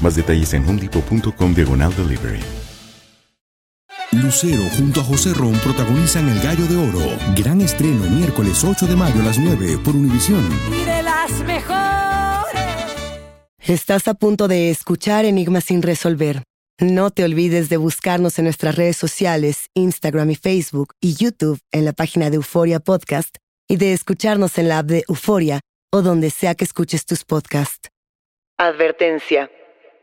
Más detalles en homedepot.com diagonal delivery. Lucero junto a José Ron protagonizan El Gallo de Oro. Gran estreno miércoles 8 de mayo a las 9 por Univisión. Y de las mejores. Estás a punto de escuchar Enigmas sin resolver. No te olvides de buscarnos en nuestras redes sociales, Instagram y Facebook y YouTube en la página de Euforia Podcast y de escucharnos en la app de Euforia o donde sea que escuches tus podcasts. Advertencia.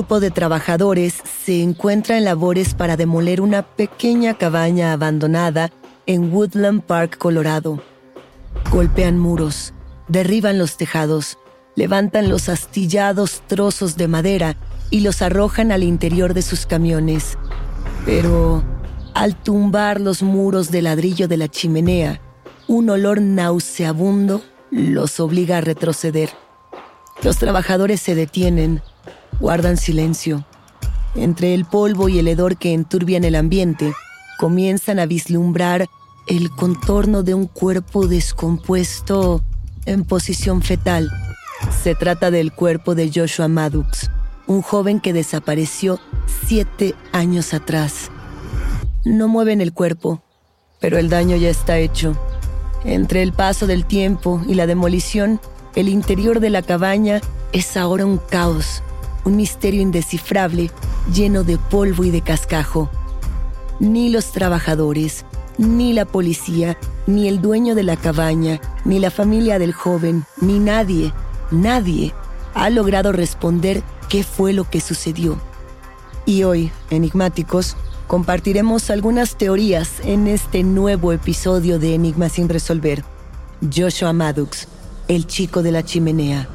Grupo de trabajadores se encuentra en labores para demoler una pequeña cabaña abandonada en Woodland Park, Colorado. Golpean muros, derriban los tejados, levantan los astillados trozos de madera y los arrojan al interior de sus camiones. Pero al tumbar los muros de ladrillo de la chimenea, un olor nauseabundo los obliga a retroceder. Los trabajadores se detienen, guardan silencio. Entre el polvo y el hedor que enturbian el ambiente, comienzan a vislumbrar el contorno de un cuerpo descompuesto en posición fetal. Se trata del cuerpo de Joshua Maddox, un joven que desapareció siete años atrás. No mueven el cuerpo, pero el daño ya está hecho. Entre el paso del tiempo y la demolición, el interior de la cabaña es ahora un caos un misterio indescifrable lleno de polvo y de cascajo. Ni los trabajadores, ni la policía, ni el dueño de la cabaña, ni la familia del joven, ni nadie, nadie ha logrado responder qué fue lo que sucedió. Y hoy, enigmáticos, compartiremos algunas teorías en este nuevo episodio de Enigmas sin resolver. Joshua Maddox, el chico de la chimenea.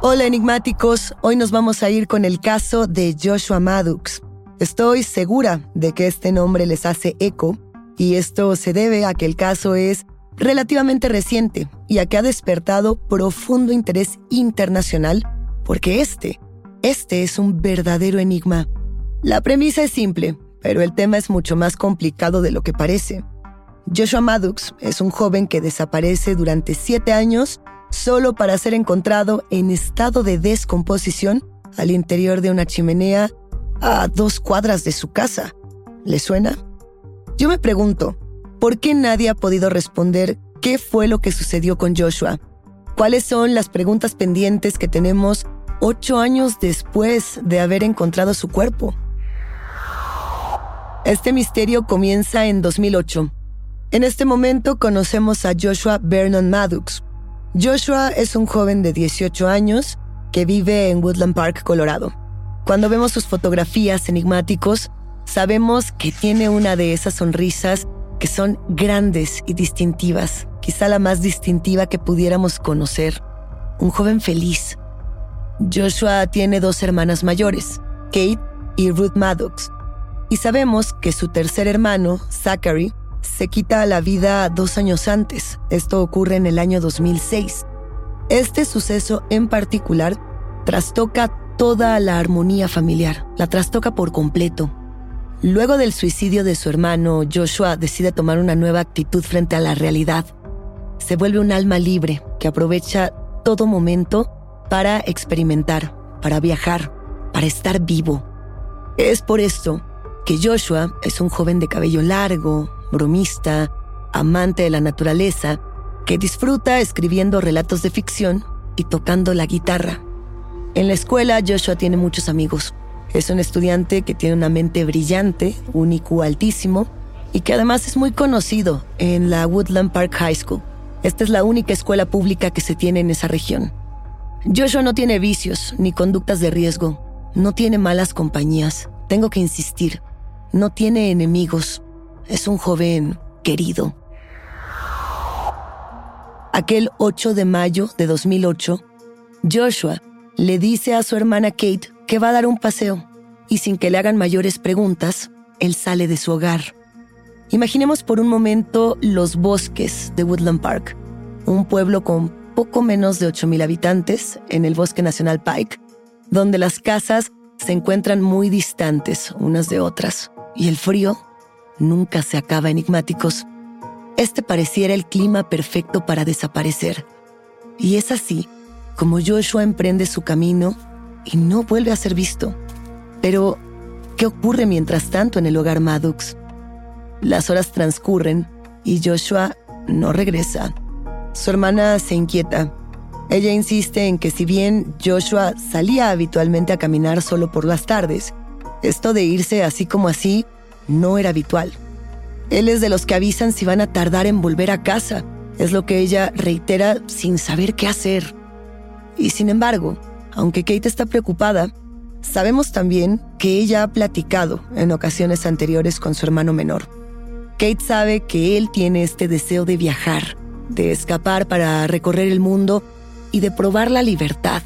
Hola enigmáticos, hoy nos vamos a ir con el caso de Joshua Maddox. Estoy segura de que este nombre les hace eco y esto se debe a que el caso es relativamente reciente y a que ha despertado profundo interés internacional porque este, este es un verdadero enigma. La premisa es simple, pero el tema es mucho más complicado de lo que parece. Joshua Maddox es un joven que desaparece durante siete años solo para ser encontrado en estado de descomposición al interior de una chimenea a dos cuadras de su casa. ¿Le suena? Yo me pregunto, ¿por qué nadie ha podido responder qué fue lo que sucedió con Joshua? ¿Cuáles son las preguntas pendientes que tenemos ocho años después de haber encontrado su cuerpo? Este misterio comienza en 2008. En este momento conocemos a Joshua Vernon Maddox, Joshua es un joven de 18 años que vive en Woodland Park, Colorado. Cuando vemos sus fotografías enigmáticos, sabemos que tiene una de esas sonrisas que son grandes y distintivas, quizá la más distintiva que pudiéramos conocer. Un joven feliz. Joshua tiene dos hermanas mayores, Kate y Ruth Maddox, y sabemos que su tercer hermano, Zachary, se quita la vida dos años antes. Esto ocurre en el año 2006. Este suceso en particular trastoca toda la armonía familiar, la trastoca por completo. Luego del suicidio de su hermano, Joshua decide tomar una nueva actitud frente a la realidad. Se vuelve un alma libre que aprovecha todo momento para experimentar, para viajar, para estar vivo. Es por esto que Joshua es un joven de cabello largo, bromista, amante de la naturaleza, que disfruta escribiendo relatos de ficción y tocando la guitarra. En la escuela Joshua tiene muchos amigos. Es un estudiante que tiene una mente brillante, un IQ altísimo y que además es muy conocido en la Woodland Park High School. Esta es la única escuela pública que se tiene en esa región. Joshua no tiene vicios ni conductas de riesgo, no tiene malas compañías, tengo que insistir, no tiene enemigos, es un joven querido. Aquel 8 de mayo de 2008, Joshua le dice a su hermana Kate que va a dar un paseo y sin que le hagan mayores preguntas, él sale de su hogar. Imaginemos por un momento los bosques de Woodland Park, un pueblo con poco menos de 8.000 habitantes en el Bosque Nacional Pike, donde las casas se encuentran muy distantes unas de otras y el frío nunca se acaba enigmáticos. Este pareciera el clima perfecto para desaparecer. Y es así como Joshua emprende su camino y no vuelve a ser visto. Pero, ¿qué ocurre mientras tanto en el hogar Maddox? Las horas transcurren y Joshua no regresa. Su hermana se inquieta. Ella insiste en que si bien Joshua salía habitualmente a caminar solo por las tardes, esto de irse así como así no era habitual. Él es de los que avisan si van a tardar en volver a casa, es lo que ella reitera sin saber qué hacer. Y sin embargo, aunque Kate está preocupada, sabemos también que ella ha platicado en ocasiones anteriores con su hermano menor. Kate sabe que él tiene este deseo de viajar, de escapar para recorrer el mundo y de probar la libertad.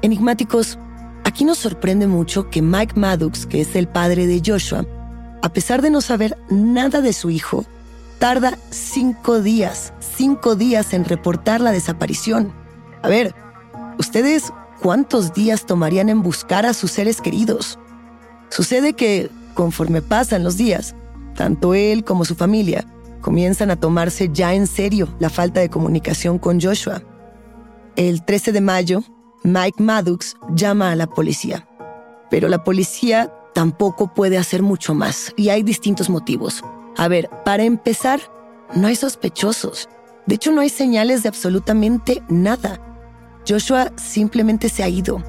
Enigmáticos, aquí nos sorprende mucho que Mike Maddox, que es el padre de Joshua, a pesar de no saber nada de su hijo, tarda cinco días, cinco días en reportar la desaparición. A ver, ¿ustedes cuántos días tomarían en buscar a sus seres queridos? Sucede que, conforme pasan los días, tanto él como su familia comienzan a tomarse ya en serio la falta de comunicación con Joshua. El 13 de mayo, Mike Maddox llama a la policía, pero la policía tampoco puede hacer mucho más y hay distintos motivos. A ver, para empezar, no hay sospechosos. De hecho, no hay señales de absolutamente nada. Joshua simplemente se ha ido.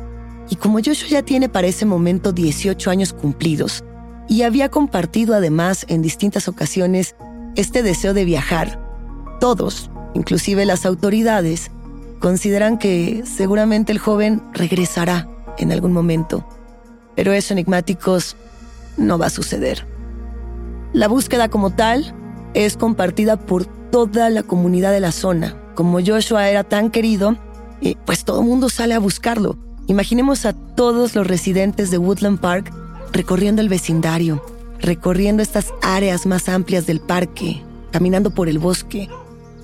Y como Joshua ya tiene para ese momento 18 años cumplidos y había compartido además en distintas ocasiones este deseo de viajar, todos, inclusive las autoridades, consideran que seguramente el joven regresará en algún momento pero eso enigmáticos no va a suceder. La búsqueda como tal es compartida por toda la comunidad de la zona. Como Joshua era tan querido, eh, pues todo el mundo sale a buscarlo. Imaginemos a todos los residentes de Woodland Park recorriendo el vecindario, recorriendo estas áreas más amplias del parque, caminando por el bosque.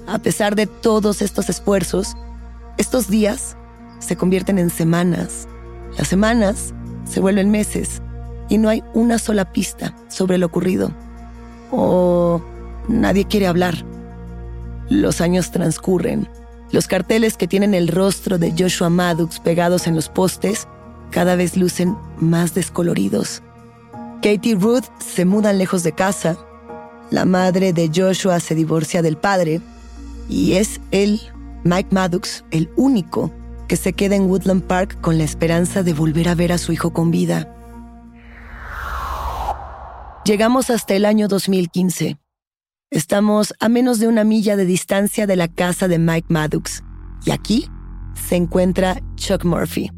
A pesar de todos estos esfuerzos, estos días se convierten en semanas. Las semanas se vuelven meses y no hay una sola pista sobre lo ocurrido. O nadie quiere hablar. Los años transcurren. Los carteles que tienen el rostro de Joshua Maddox pegados en los postes cada vez lucen más descoloridos. Katie y Ruth se mudan lejos de casa. La madre de Joshua se divorcia del padre y es él, Mike Maddox, el único que se queda en Woodland Park con la esperanza de volver a ver a su hijo con vida. Llegamos hasta el año 2015. Estamos a menos de una milla de distancia de la casa de Mike Maddox. Y aquí se encuentra Chuck Murphy.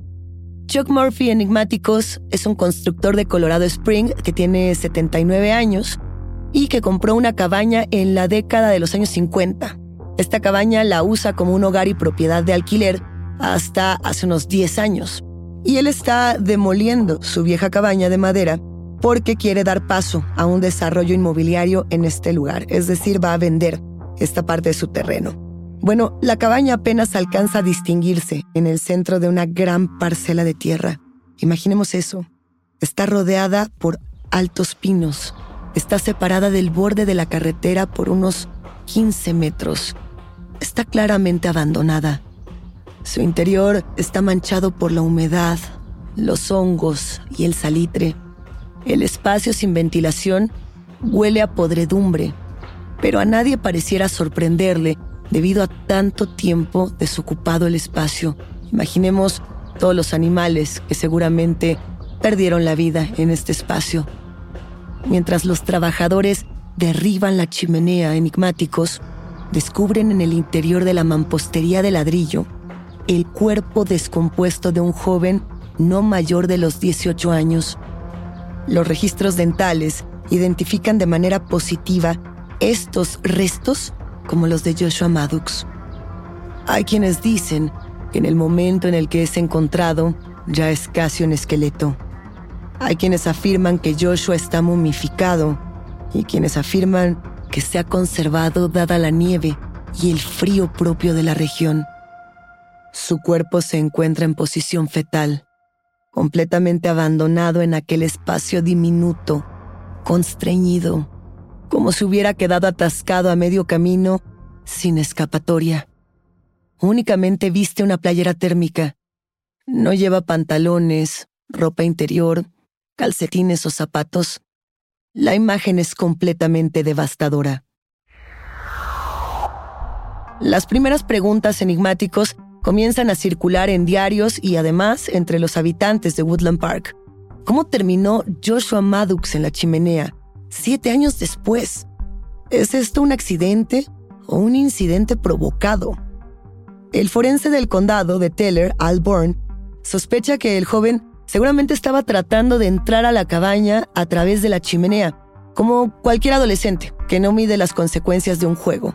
Chuck Murphy Enigmáticos es un constructor de Colorado Spring que tiene 79 años y que compró una cabaña en la década de los años 50. Esta cabaña la usa como un hogar y propiedad de alquiler hasta hace unos 10 años. Y él está demoliendo su vieja cabaña de madera porque quiere dar paso a un desarrollo inmobiliario en este lugar, es decir, va a vender esta parte de su terreno. Bueno, la cabaña apenas alcanza a distinguirse en el centro de una gran parcela de tierra. Imaginemos eso. Está rodeada por altos pinos. Está separada del borde de la carretera por unos 15 metros. Está claramente abandonada. Su interior está manchado por la humedad, los hongos y el salitre. El espacio sin ventilación huele a podredumbre, pero a nadie pareciera sorprenderle debido a tanto tiempo desocupado el espacio. Imaginemos todos los animales que seguramente perdieron la vida en este espacio. Mientras los trabajadores derriban la chimenea enigmáticos, descubren en el interior de la mampostería de ladrillo el cuerpo descompuesto de un joven no mayor de los 18 años. Los registros dentales identifican de manera positiva estos restos como los de Joshua Maddox. Hay quienes dicen que en el momento en el que es encontrado ya es casi un esqueleto. Hay quienes afirman que Joshua está momificado y quienes afirman que se ha conservado dada la nieve y el frío propio de la región. Su cuerpo se encuentra en posición fetal, completamente abandonado en aquel espacio diminuto, constreñido, como si hubiera quedado atascado a medio camino sin escapatoria. Únicamente viste una playera térmica. No lleva pantalones, ropa interior, calcetines o zapatos. La imagen es completamente devastadora. Las primeras preguntas enigmáticos comienzan a circular en diarios y además entre los habitantes de Woodland Park. ¿Cómo terminó Joshua Maddox en la chimenea siete años después? ¿Es esto un accidente o un incidente provocado? El forense del condado de Teller, Al sospecha que el joven seguramente estaba tratando de entrar a la cabaña a través de la chimenea, como cualquier adolescente que no mide las consecuencias de un juego.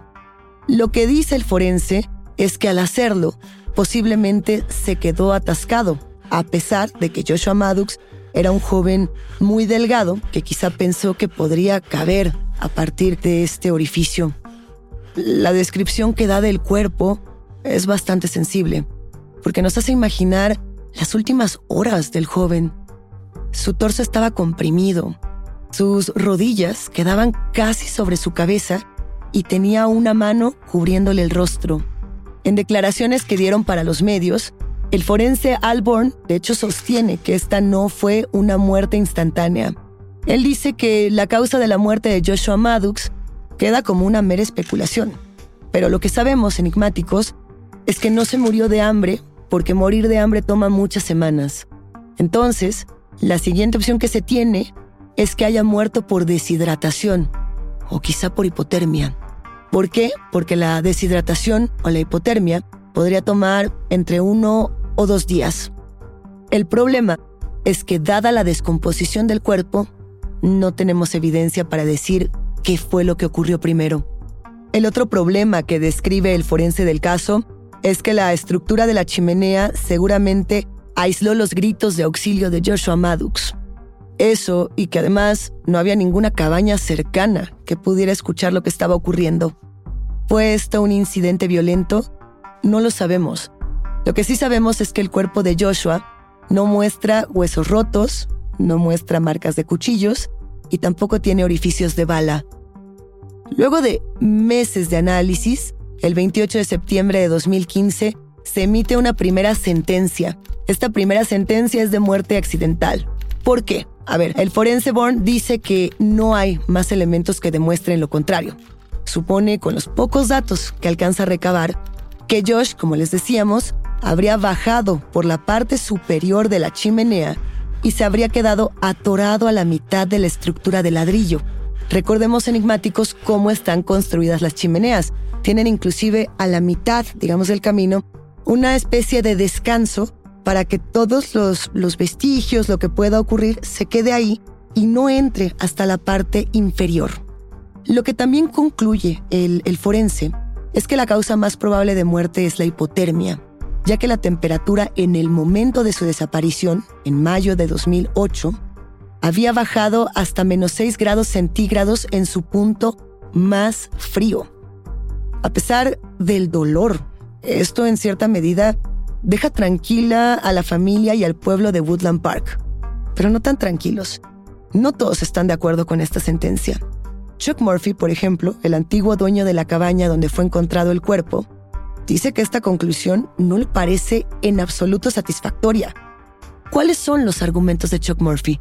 Lo que dice el forense es que al hacerlo, posiblemente se quedó atascado, a pesar de que Joshua Maddox era un joven muy delgado que quizá pensó que podría caber a partir de este orificio. La descripción que da del cuerpo es bastante sensible, porque nos hace imaginar las últimas horas del joven. Su torso estaba comprimido, sus rodillas quedaban casi sobre su cabeza y tenía una mano cubriéndole el rostro. En declaraciones que dieron para los medios, el forense Alborn de hecho sostiene que esta no fue una muerte instantánea. Él dice que la causa de la muerte de Joshua Maddox queda como una mera especulación. Pero lo que sabemos, enigmáticos, es que no se murió de hambre porque morir de hambre toma muchas semanas. Entonces, la siguiente opción que se tiene es que haya muerto por deshidratación o quizá por hipotermia. ¿Por qué? Porque la deshidratación o la hipotermia podría tomar entre uno o dos días. El problema es que dada la descomposición del cuerpo, no tenemos evidencia para decir qué fue lo que ocurrió primero. El otro problema que describe el forense del caso es que la estructura de la chimenea seguramente aisló los gritos de auxilio de Joshua Maddox. Eso y que además no había ninguna cabaña cercana que pudiera escuchar lo que estaba ocurriendo. ¿Fue esto un incidente violento? No lo sabemos. Lo que sí sabemos es que el cuerpo de Joshua no muestra huesos rotos, no muestra marcas de cuchillos y tampoco tiene orificios de bala. Luego de meses de análisis, el 28 de septiembre de 2015 se emite una primera sentencia. Esta primera sentencia es de muerte accidental. ¿Por qué? A ver, el forense Bourne dice que no hay más elementos que demuestren lo contrario. Supone, con los pocos datos que alcanza a recabar, que Josh, como les decíamos, habría bajado por la parte superior de la chimenea y se habría quedado atorado a la mitad de la estructura de ladrillo, Recordemos enigmáticos cómo están construidas las chimeneas. Tienen inclusive a la mitad, digamos, del camino, una especie de descanso para que todos los, los vestigios, lo que pueda ocurrir, se quede ahí y no entre hasta la parte inferior. Lo que también concluye el, el forense es que la causa más probable de muerte es la hipotermia, ya que la temperatura en el momento de su desaparición, en mayo de 2008, había bajado hasta menos 6 grados centígrados en su punto más frío. A pesar del dolor, esto en cierta medida deja tranquila a la familia y al pueblo de Woodland Park, pero no tan tranquilos. No todos están de acuerdo con esta sentencia. Chuck Murphy, por ejemplo, el antiguo dueño de la cabaña donde fue encontrado el cuerpo, dice que esta conclusión no le parece en absoluto satisfactoria. ¿Cuáles son los argumentos de Chuck Murphy?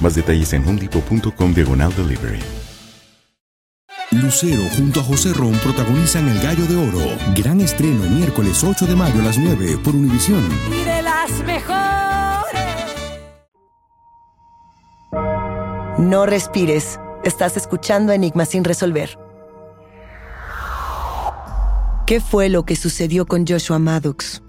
Más detalles en homedepot.com diagonal delivery. Lucero junto a José Ron protagonizan El Gallo de Oro. Gran estreno miércoles 8 de mayo a las 9 por Univisión. Y de las mejores. No respires. Estás escuchando Enigma sin resolver. ¿Qué fue lo que sucedió con Joshua Maddox?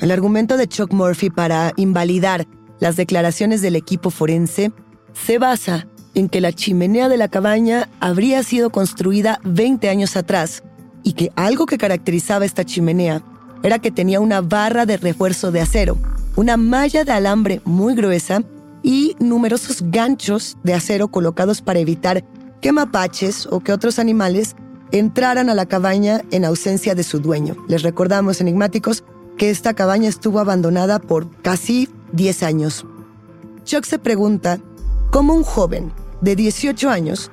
El argumento de Chuck Murphy para invalidar las declaraciones del equipo forense se basa en que la chimenea de la cabaña habría sido construida 20 años atrás y que algo que caracterizaba esta chimenea era que tenía una barra de refuerzo de acero, una malla de alambre muy gruesa y numerosos ganchos de acero colocados para evitar que mapaches o que otros animales entraran a la cabaña en ausencia de su dueño. Les recordamos, enigmáticos, que esta cabaña estuvo abandonada por casi 10 años. Chuck se pregunta cómo un joven de 18 años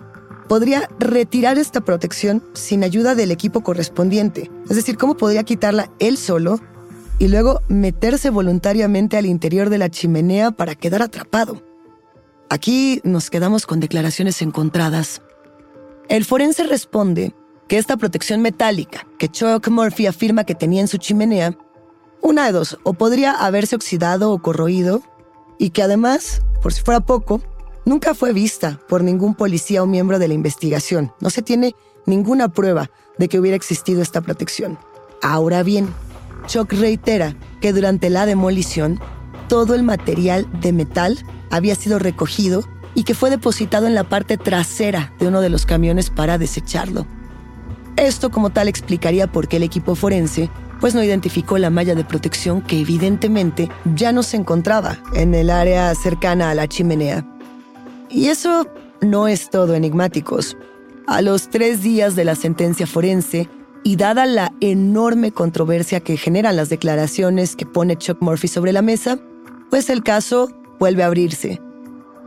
podría retirar esta protección sin ayuda del equipo correspondiente. Es decir, cómo podría quitarla él solo y luego meterse voluntariamente al interior de la chimenea para quedar atrapado. Aquí nos quedamos con declaraciones encontradas. El forense responde que esta protección metálica que Chuck Murphy afirma que tenía en su chimenea una de dos, o podría haberse oxidado o corroído, y que además, por si fuera poco, nunca fue vista por ningún policía o miembro de la investigación. No se tiene ninguna prueba de que hubiera existido esta protección. Ahora bien, Chuck reitera que durante la demolición, todo el material de metal había sido recogido y que fue depositado en la parte trasera de uno de los camiones para desecharlo. Esto como tal explicaría por qué el equipo forense pues no identificó la malla de protección que evidentemente ya no se encontraba en el área cercana a la chimenea. Y eso no es todo enigmáticos. A los tres días de la sentencia forense, y dada la enorme controversia que generan las declaraciones que pone Chuck Murphy sobre la mesa, pues el caso vuelve a abrirse.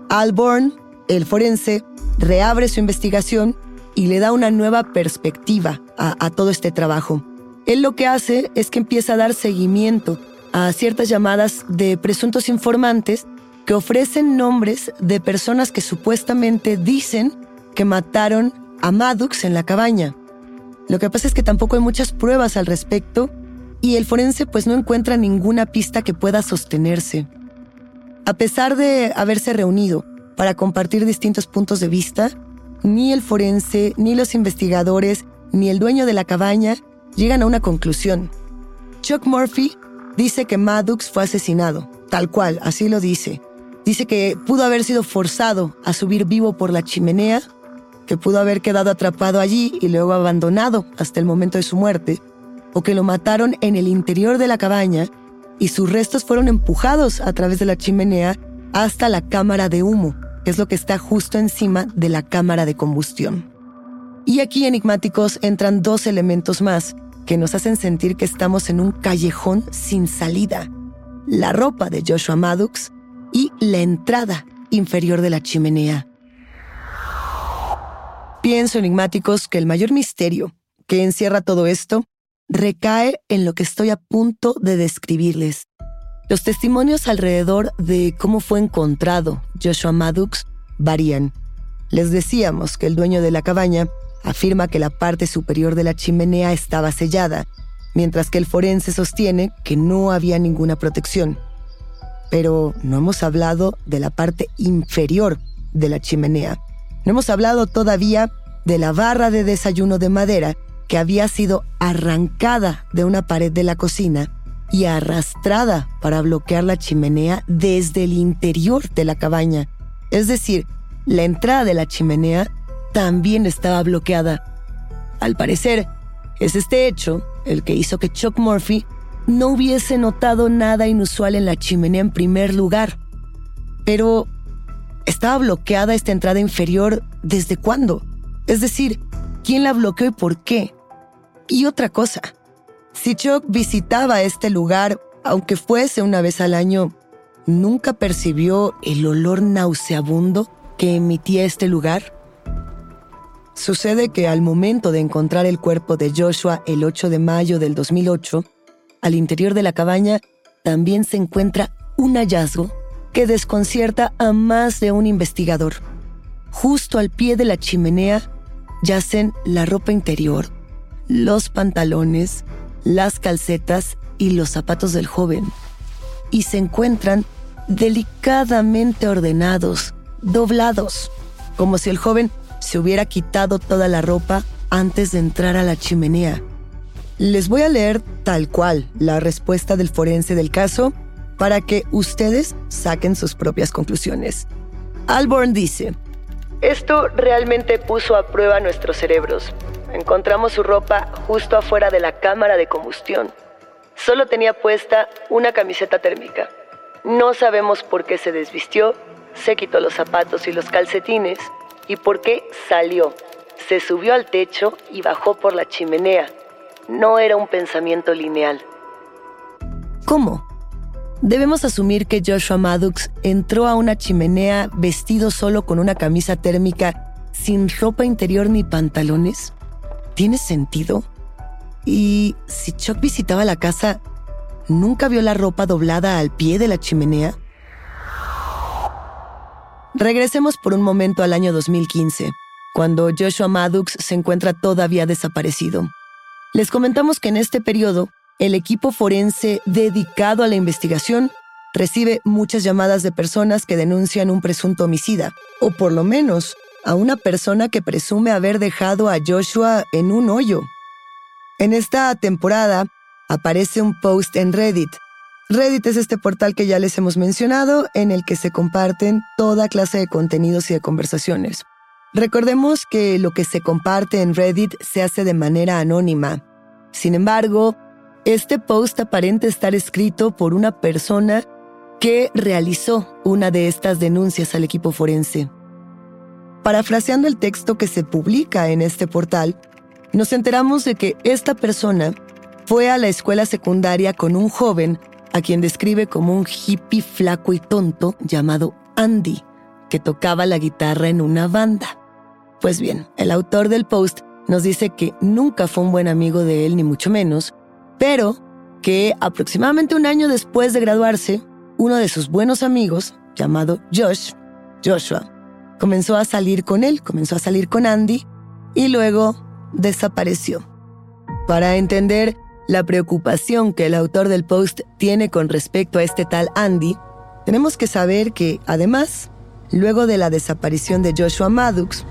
Alborn, el forense, reabre su investigación y le da una nueva perspectiva a, a todo este trabajo. Él lo que hace es que empieza a dar seguimiento a ciertas llamadas de presuntos informantes que ofrecen nombres de personas que supuestamente dicen que mataron a Maddox en la cabaña. Lo que pasa es que tampoco hay muchas pruebas al respecto y el forense pues no encuentra ninguna pista que pueda sostenerse. A pesar de haberse reunido para compartir distintos puntos de vista, ni el forense, ni los investigadores, ni el dueño de la cabaña llegan a una conclusión. Chuck Murphy dice que Maddox fue asesinado, tal cual, así lo dice. Dice que pudo haber sido forzado a subir vivo por la chimenea que pudo haber quedado atrapado allí y luego abandonado hasta el momento de su muerte, o que lo mataron en el interior de la cabaña y sus restos fueron empujados a través de la chimenea hasta la cámara de humo, que es lo que está justo encima de la cámara de combustión. Y aquí enigmáticos entran dos elementos más que nos hacen sentir que estamos en un callejón sin salida. La ropa de Joshua Maddox y la entrada inferior de la chimenea. Pienso enigmáticos que el mayor misterio que encierra todo esto recae en lo que estoy a punto de describirles. Los testimonios alrededor de cómo fue encontrado Joshua Maddox varían. Les decíamos que el dueño de la cabaña afirma que la parte superior de la chimenea estaba sellada, mientras que el forense sostiene que no había ninguna protección. Pero no hemos hablado de la parte inferior de la chimenea. No hemos hablado todavía de la barra de desayuno de madera que había sido arrancada de una pared de la cocina y arrastrada para bloquear la chimenea desde el interior de la cabaña. Es decir, la entrada de la chimenea también estaba bloqueada. Al parecer, es este hecho el que hizo que Chuck Murphy no hubiese notado nada inusual en la chimenea en primer lugar. Pero, ¿estaba bloqueada esta entrada inferior desde cuándo? Es decir, ¿quién la bloqueó y por qué? Y otra cosa, si Chuck visitaba este lugar, aunque fuese una vez al año, ¿nunca percibió el olor nauseabundo que emitía este lugar? Sucede que al momento de encontrar el cuerpo de Joshua el 8 de mayo del 2008, al interior de la cabaña también se encuentra un hallazgo que desconcierta a más de un investigador. Justo al pie de la chimenea yacen la ropa interior, los pantalones, las calcetas y los zapatos del joven. Y se encuentran delicadamente ordenados, doblados, como si el joven se hubiera quitado toda la ropa antes de entrar a la chimenea. Les voy a leer tal cual la respuesta del forense del caso para que ustedes saquen sus propias conclusiones. Alborn dice, esto realmente puso a prueba nuestros cerebros. Encontramos su ropa justo afuera de la cámara de combustión. Solo tenía puesta una camiseta térmica. No sabemos por qué se desvistió, se quitó los zapatos y los calcetines y por qué salió. Se subió al techo y bajó por la chimenea. No era un pensamiento lineal. ¿Cómo? Debemos asumir que Joshua Maddox entró a una chimenea vestido solo con una camisa térmica, sin ropa interior ni pantalones. ¿Tiene sentido? Y si Chuck visitaba la casa, ¿nunca vio la ropa doblada al pie de la chimenea? Regresemos por un momento al año 2015, cuando Joshua Maddox se encuentra todavía desaparecido. Les comentamos que en este periodo, el equipo forense dedicado a la investigación recibe muchas llamadas de personas que denuncian un presunto homicida, o por lo menos a una persona que presume haber dejado a Joshua en un hoyo. En esta temporada aparece un post en Reddit Reddit es este portal que ya les hemos mencionado en el que se comparten toda clase de contenidos y de conversaciones. Recordemos que lo que se comparte en Reddit se hace de manera anónima. Sin embargo, este post aparenta estar escrito por una persona que realizó una de estas denuncias al equipo forense. Parafraseando el texto que se publica en este portal, nos enteramos de que esta persona fue a la escuela secundaria con un joven a quien describe como un hippie flaco y tonto llamado Andy, que tocaba la guitarra en una banda. Pues bien, el autor del post nos dice que nunca fue un buen amigo de él, ni mucho menos, pero que aproximadamente un año después de graduarse, uno de sus buenos amigos, llamado Josh, Joshua, comenzó a salir con él, comenzó a salir con Andy y luego desapareció. Para entender la preocupación que el autor del post tiene con respecto a este tal Andy, tenemos que saber que, además, luego de la desaparición de Joshua Maddox,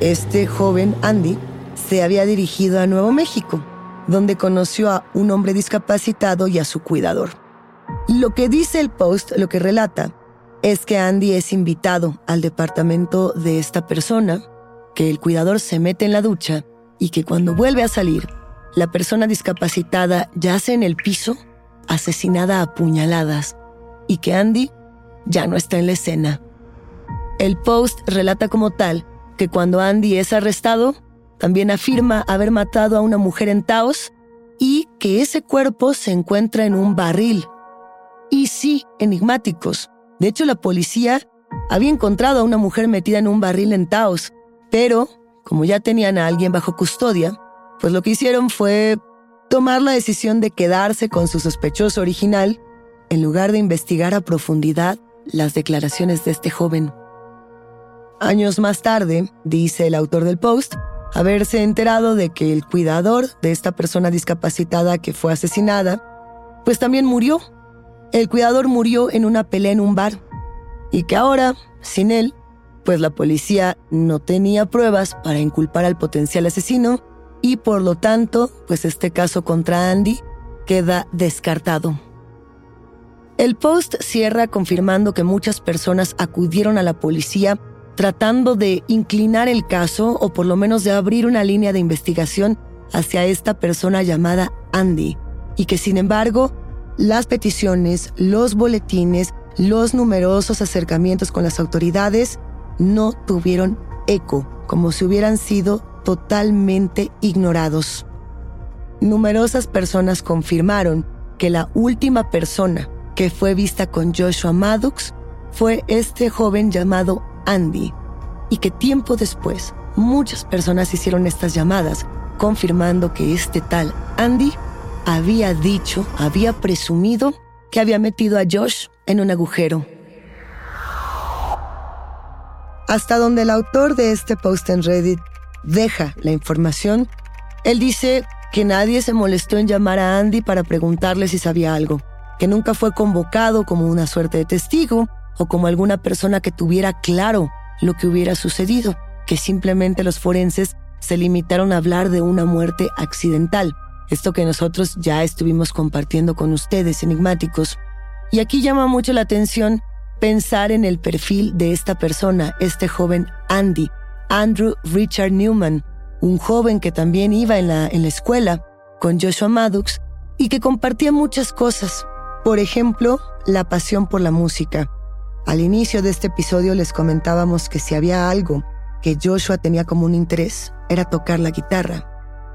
este joven Andy se había dirigido a Nuevo México, donde conoció a un hombre discapacitado y a su cuidador. Lo que dice el post, lo que relata, es que Andy es invitado al departamento de esta persona, que el cuidador se mete en la ducha y que cuando vuelve a salir, la persona discapacitada yace en el piso, asesinada a puñaladas, y que Andy ya no está en la escena. El post relata como tal que cuando Andy es arrestado, también afirma haber matado a una mujer en Taos y que ese cuerpo se encuentra en un barril. Y sí, enigmáticos. De hecho, la policía había encontrado a una mujer metida en un barril en Taos, pero como ya tenían a alguien bajo custodia, pues lo que hicieron fue tomar la decisión de quedarse con su sospechoso original en lugar de investigar a profundidad las declaraciones de este joven. Años más tarde, dice el autor del post, haberse enterado de que el cuidador de esta persona discapacitada que fue asesinada, pues también murió. El cuidador murió en una pelea en un bar y que ahora, sin él, pues la policía no tenía pruebas para inculpar al potencial asesino y por lo tanto, pues este caso contra Andy queda descartado. El post cierra confirmando que muchas personas acudieron a la policía tratando de inclinar el caso o por lo menos de abrir una línea de investigación hacia esta persona llamada Andy, y que sin embargo las peticiones, los boletines, los numerosos acercamientos con las autoridades no tuvieron eco, como si hubieran sido totalmente ignorados. Numerosas personas confirmaron que la última persona que fue vista con Joshua Maddox fue este joven llamado Andy, y que tiempo después muchas personas hicieron estas llamadas confirmando que este tal Andy había dicho, había presumido que había metido a Josh en un agujero. Hasta donde el autor de este post en Reddit deja la información, él dice que nadie se molestó en llamar a Andy para preguntarle si sabía algo que nunca fue convocado como una suerte de testigo o como alguna persona que tuviera claro lo que hubiera sucedido, que simplemente los forenses se limitaron a hablar de una muerte accidental, esto que nosotros ya estuvimos compartiendo con ustedes, enigmáticos. Y aquí llama mucho la atención pensar en el perfil de esta persona, este joven Andy, Andrew Richard Newman, un joven que también iba en la, en la escuela con Joshua Maddox y que compartía muchas cosas, por ejemplo, la pasión por la música. Al inicio de este episodio les comentábamos que si había algo que Joshua tenía como un interés, era tocar la guitarra.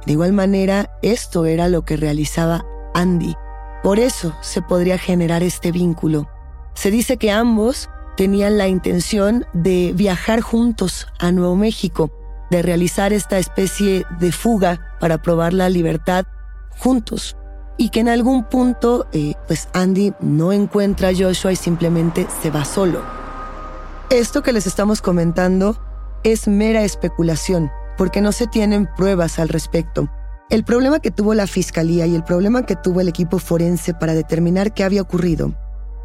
De igual manera, esto era lo que realizaba Andy. Por eso se podría generar este vínculo. Se dice que ambos tenían la intención de viajar juntos a Nuevo México, de realizar esta especie de fuga para probar la libertad juntos y que en algún punto, eh, pues Andy no encuentra a Joshua y simplemente se va solo. Esto que les estamos comentando es mera especulación, porque no se tienen pruebas al respecto. El problema que tuvo la fiscalía y el problema que tuvo el equipo forense para determinar qué había ocurrido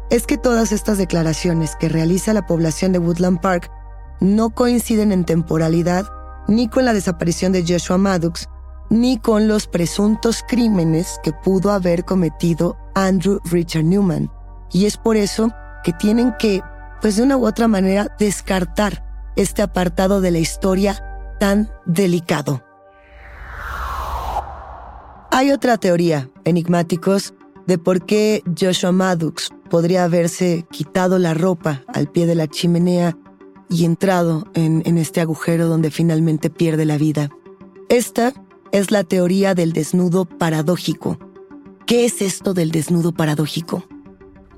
es que todas estas declaraciones que realiza la población de Woodland Park no coinciden en temporalidad ni con la desaparición de Joshua Maddox, ni con los presuntos crímenes que pudo haber cometido Andrew Richard Newman. Y es por eso que tienen que, pues de una u otra manera, descartar este apartado de la historia tan delicado. Hay otra teoría, enigmáticos, de por qué Joshua Maddox podría haberse quitado la ropa al pie de la chimenea y entrado en, en este agujero donde finalmente pierde la vida. Esta es la teoría del desnudo paradójico. ¿Qué es esto del desnudo paradójico?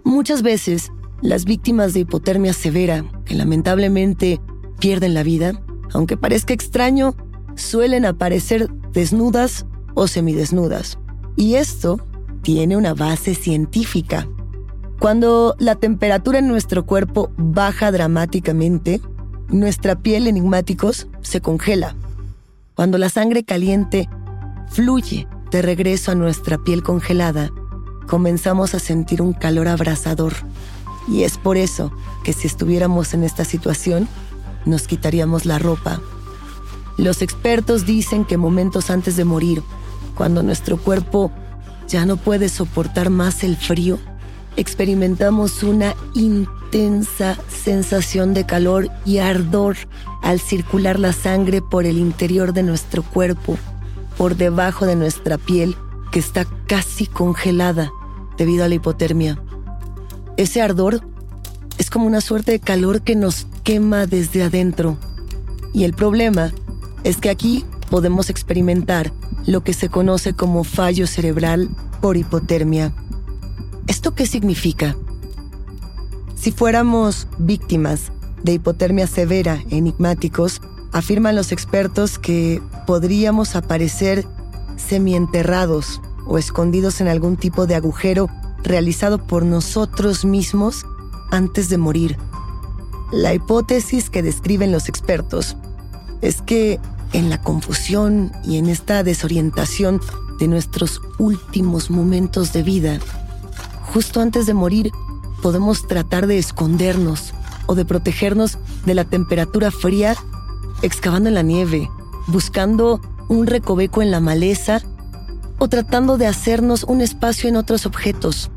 Muchas veces, las víctimas de hipotermia severa, que lamentablemente pierden la vida, aunque parezca extraño, suelen aparecer desnudas o semidesnudas. Y esto tiene una base científica. Cuando la temperatura en nuestro cuerpo baja dramáticamente, nuestra piel enigmáticos se congela cuando la sangre caliente fluye de regreso a nuestra piel congelada, comenzamos a sentir un calor abrasador. Y es por eso que si estuviéramos en esta situación, nos quitaríamos la ropa. Los expertos dicen que momentos antes de morir, cuando nuestro cuerpo ya no puede soportar más el frío, experimentamos una intensa sensación de calor y ardor al circular la sangre por el interior de nuestro cuerpo, por debajo de nuestra piel, que está casi congelada debido a la hipotermia. Ese ardor es como una suerte de calor que nos quema desde adentro. Y el problema es que aquí podemos experimentar lo que se conoce como fallo cerebral por hipotermia. ¿Esto qué significa? Si fuéramos víctimas de hipotermia severa enigmáticos, afirman los expertos que podríamos aparecer semienterrados o escondidos en algún tipo de agujero realizado por nosotros mismos antes de morir. La hipótesis que describen los expertos es que en la confusión y en esta desorientación de nuestros últimos momentos de vida, justo antes de morir, podemos tratar de escondernos o de protegernos de la temperatura fría excavando en la nieve, buscando un recoveco en la maleza o tratando de hacernos un espacio en otros objetos.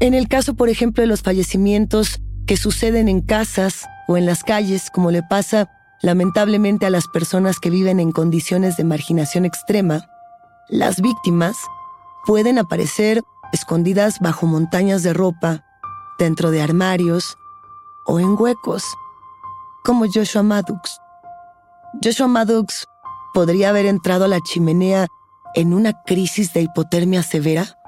En el caso, por ejemplo, de los fallecimientos que suceden en casas o en las calles, como le pasa lamentablemente a las personas que viven en condiciones de marginación extrema, las víctimas pueden aparecer escondidas bajo montañas de ropa, dentro de armarios o en huecos, como Joshua Maddox. Joshua Maddox podría haber entrado a la chimenea en una crisis de hipotermia severa.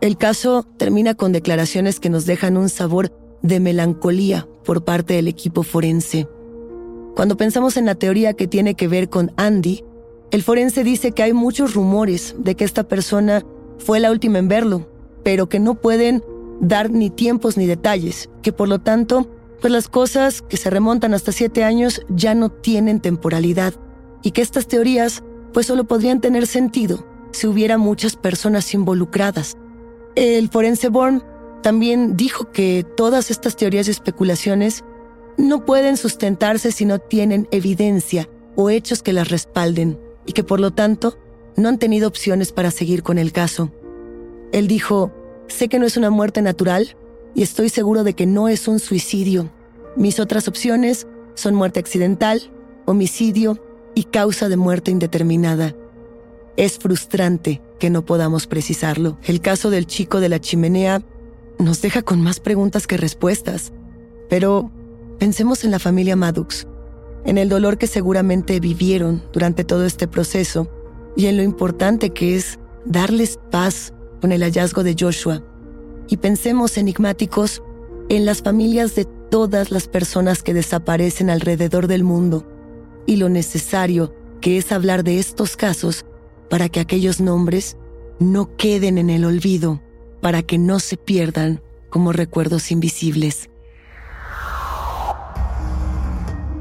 El caso termina con declaraciones que nos dejan un sabor de melancolía por parte del equipo forense. Cuando pensamos en la teoría que tiene que ver con Andy, el forense dice que hay muchos rumores de que esta persona fue la última en verlo, pero que no pueden dar ni tiempos ni detalles, que por lo tanto, pues las cosas que se remontan hasta siete años ya no tienen temporalidad y que estas teorías pues solo podrían tener sentido si hubiera muchas personas involucradas. El forense Born también dijo que todas estas teorías y especulaciones no pueden sustentarse si no tienen evidencia o hechos que las respalden y que por lo tanto no han tenido opciones para seguir con el caso. Él dijo, sé que no es una muerte natural y estoy seguro de que no es un suicidio. Mis otras opciones son muerte accidental, homicidio y causa de muerte indeterminada. Es frustrante que no podamos precisarlo. El caso del chico de la chimenea nos deja con más preguntas que respuestas. Pero pensemos en la familia Maddox, en el dolor que seguramente vivieron durante todo este proceso y en lo importante que es darles paz con el hallazgo de Joshua. Y pensemos enigmáticos en las familias de todas las personas que desaparecen alrededor del mundo y lo necesario que es hablar de estos casos para que aquellos nombres no queden en el olvido para que no se pierdan como recuerdos invisibles.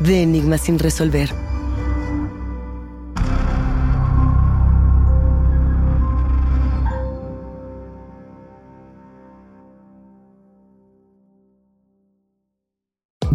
de Enigmas sin resolver.